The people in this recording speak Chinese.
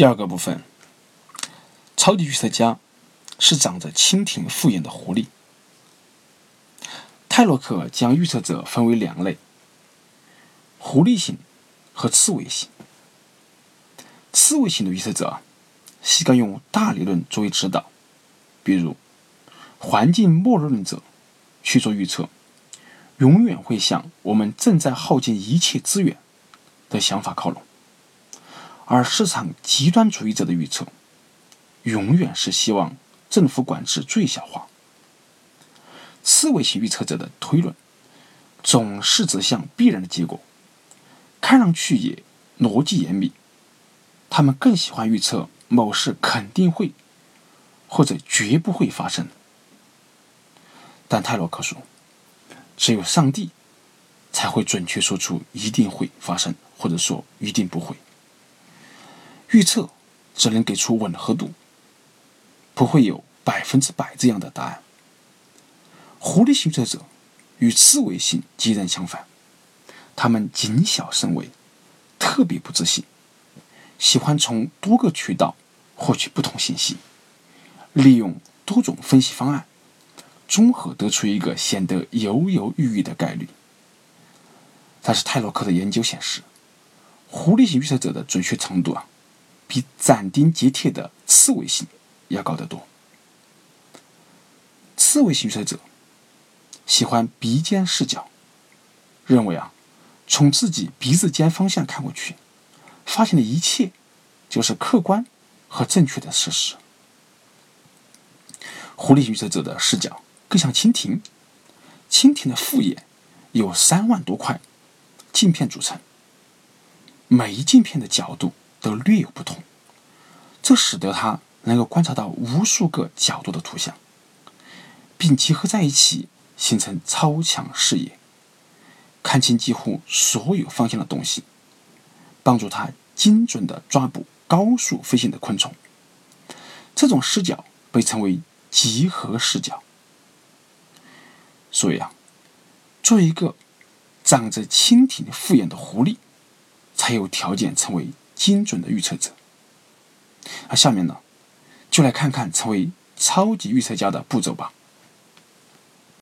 第二个部分，超级预测家是长着蜻蜓复眼的狐狸。泰洛克将预测者分为两类：狐狸型和刺猬型。刺猬型的预测者习惯用大理论作为指导，比如环境末日论者去做预测，永远会向我们正在耗尽一切资源的想法靠拢。而市场极端主义者的预测，永远是希望政府管制最小化。刺猬型预测者的推论，总是指向必然的结果，看上去也逻辑严密。他们更喜欢预测某事肯定会或者绝不会发生。但泰洛克说，只有上帝才会准确说出一定会发生，或者说一定不会。预测只能给出吻合度，不会有百分之百这样的答案。狐狸型预测者与刺猬型截然相反，他们谨小慎微，特别不自信，喜欢从多个渠道获取不同信息，利用多种分析方案，综合得出一个显得犹犹豫豫的概率。但是泰洛克的研究显示，狐狸型预测者的准确程度啊。比斩钉截铁的刺猬型要高得多。刺猬型预测者喜欢鼻尖视角，认为啊，从自己鼻子尖方向看过去，发现的一切就是客观和正确的事实。狐狸型预测者的视角更像蜻蜓，蜻蜓的复眼有三万多块镜片组成，每一镜片的角度。都略有不同，这使得他能够观察到无数个角度的图像，并结合在一起形成超强视野，看清几乎所有方向的东西，帮助他精准地抓捕高速飞行的昆虫。这种视角被称为集合视角。所以啊，做一个长着蜻蜓复眼的狐狸，才有条件成为。精准的预测者。那下面呢，就来看看成为超级预测家的步骤吧。